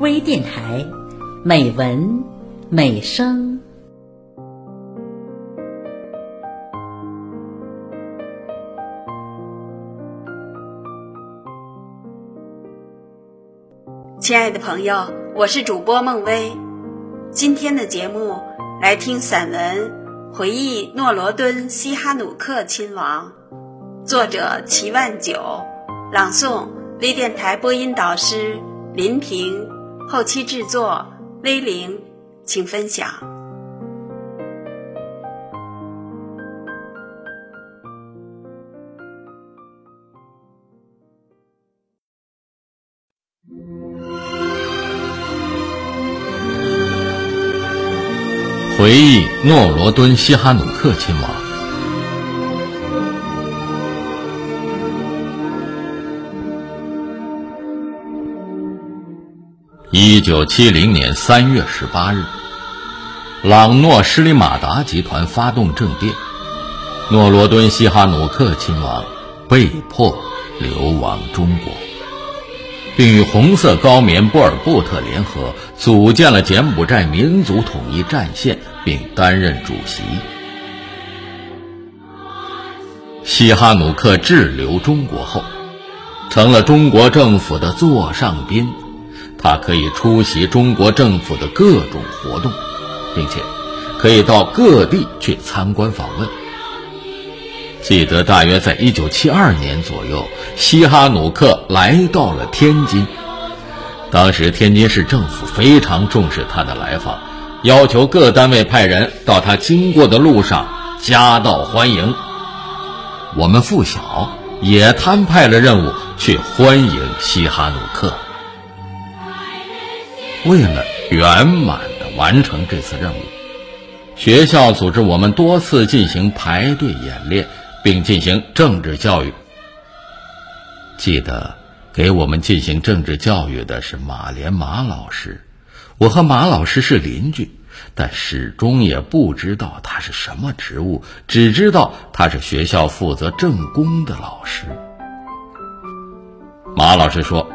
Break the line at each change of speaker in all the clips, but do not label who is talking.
微电台，美文美声。
亲爱的朋友，我是主播孟薇。今天的节目来听散文《回忆诺罗敦西哈努克亲王》，作者齐万九，朗诵微电台播音导师林平，后期制作威灵，请分享。
回忆诺罗敦西哈努克亲王。一九七零年三月十八日，朗诺施里马达集团发动政变，诺罗敦西哈努克亲王被迫流亡中国。并与红色高棉波尔布特联合组建了柬埔寨民族统一战线，并担任主席。西哈努克滞留中国后，成了中国政府的座上宾，他可以出席中国政府的各种活动，并且可以到各地去参观访问。记得大约在一九七二年左右，西哈努克来到了天津。当时天津市政府非常重视他的来访，要求各单位派人到他经过的路上夹道欢迎。我们附小也摊派了任务去欢迎西哈努克。为了圆满的完成这次任务，学校组织我们多次进行排队演练。并进行政治教育。记得给我们进行政治教育的是马连马老师，我和马老师是邻居，但始终也不知道他是什么职务，只知道他是学校负责政工的老师。马老师说：“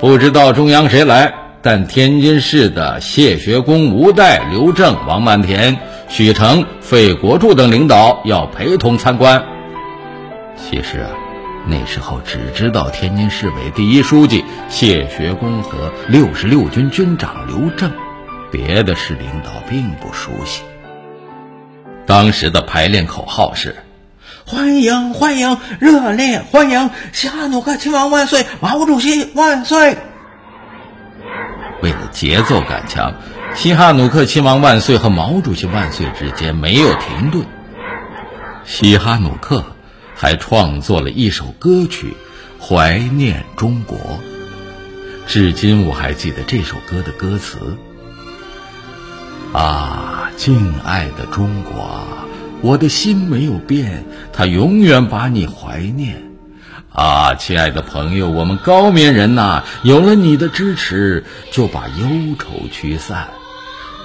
不知道中央谁来，但天津市的谢学恭、吴岱、刘正、王满田、许成、费国柱等领导要陪同参观。”其实啊，那时候只知道天津市委第一书记谢学恭和六十六军军长刘正，别的市领导并不熟悉。当时的排练口号是：“
欢迎欢迎，热烈欢迎西哈努克亲王万岁，毛主席万岁！”
节奏感强，西哈努克亲王万岁和毛主席万岁之间没有停顿。西哈努克。还创作了一首歌曲《怀念中国》，至今我还记得这首歌的歌词。啊，敬爱的中国，我的心没有变，它永远把你怀念。啊，亲爱的朋友，我们高棉人呐，有了你的支持，就把忧愁驱散。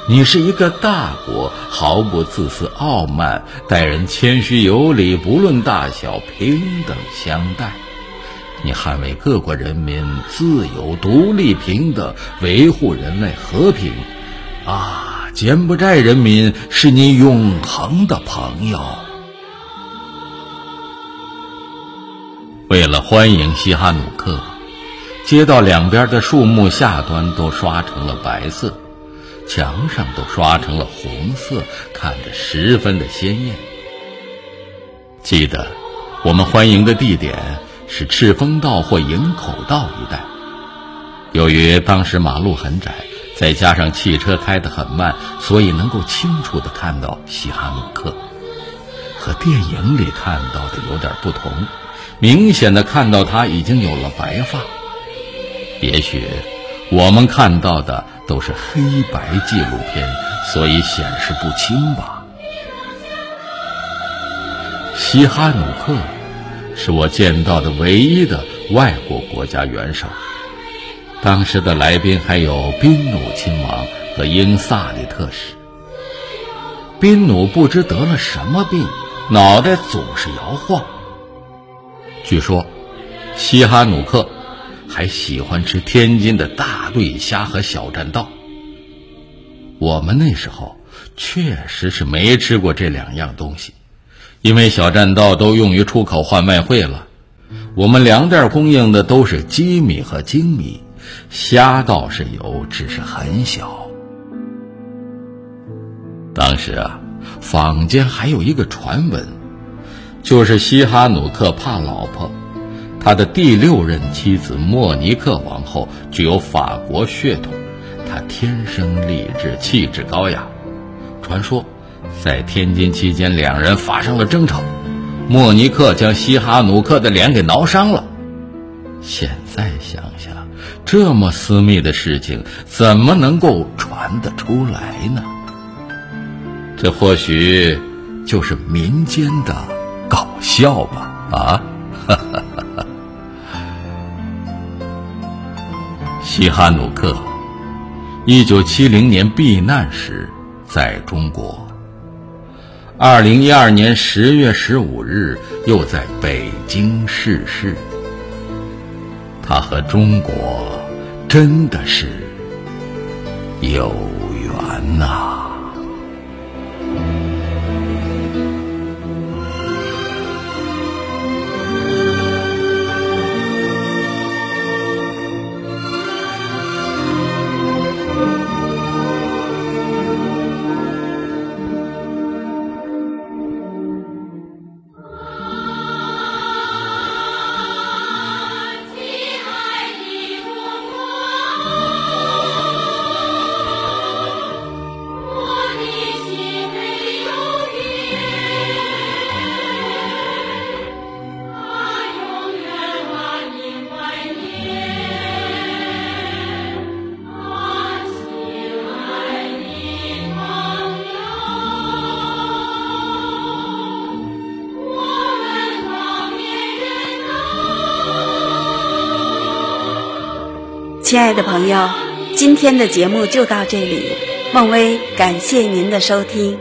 你是一个大国，毫不自私傲慢，待人谦虚有礼，不论大小平等相待。你捍卫各国人民自由、独立、平等，维护人类和平。啊，柬埔寨人民是你永恒的朋友。为了欢迎西哈努克，街道两边的树木下端都刷成了白色。墙上都刷成了红色，看着十分的鲜艳。记得我们欢迎的地点是赤峰道或营口道一带。由于当时马路很窄，再加上汽车开得很慢，所以能够清楚地看到西哈努克。和电影里看到的有点不同，明显的看到他已经有了白发。也许我们看到的。都是黑白纪录片，所以显示不清吧。西哈努克是我见到的唯一的外国国家元首。当时的来宾还有宾努亲王和英萨里特使。宾努不知得了什么病，脑袋总是摇晃。据说，西哈努克。还喜欢吃天津的大对虾和小栈道。我们那时候确实是没吃过这两样东西，因为小栈道都用于出口换外汇了。我们粮店供应的都是鸡米和精米，虾倒是有，只是很小。当时啊，坊间还有一个传闻，就是西哈努克怕老婆，他的第六任妻子莫尼克王后具有法国血统，她天生丽质，气质高雅。传说，在天津期间，两人发生了争吵，莫尼克将西哈努克的脸给挠伤了。现在想想，这么私密的事情，怎么能够传得出来呢？这或许就是民间的搞笑吧，啊哈哈哈哈！西哈努克，一九七零年避难时在中国，二零一二年十月十五日又在北京逝世。他和中国真的是有缘呐！
亲爱的朋友，今天的节目就到这里，孟薇感谢您的收听。